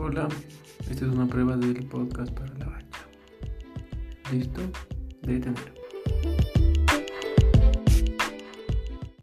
Hola, esta es una prueba del podcast para la bacha. ¿Listo? Detener.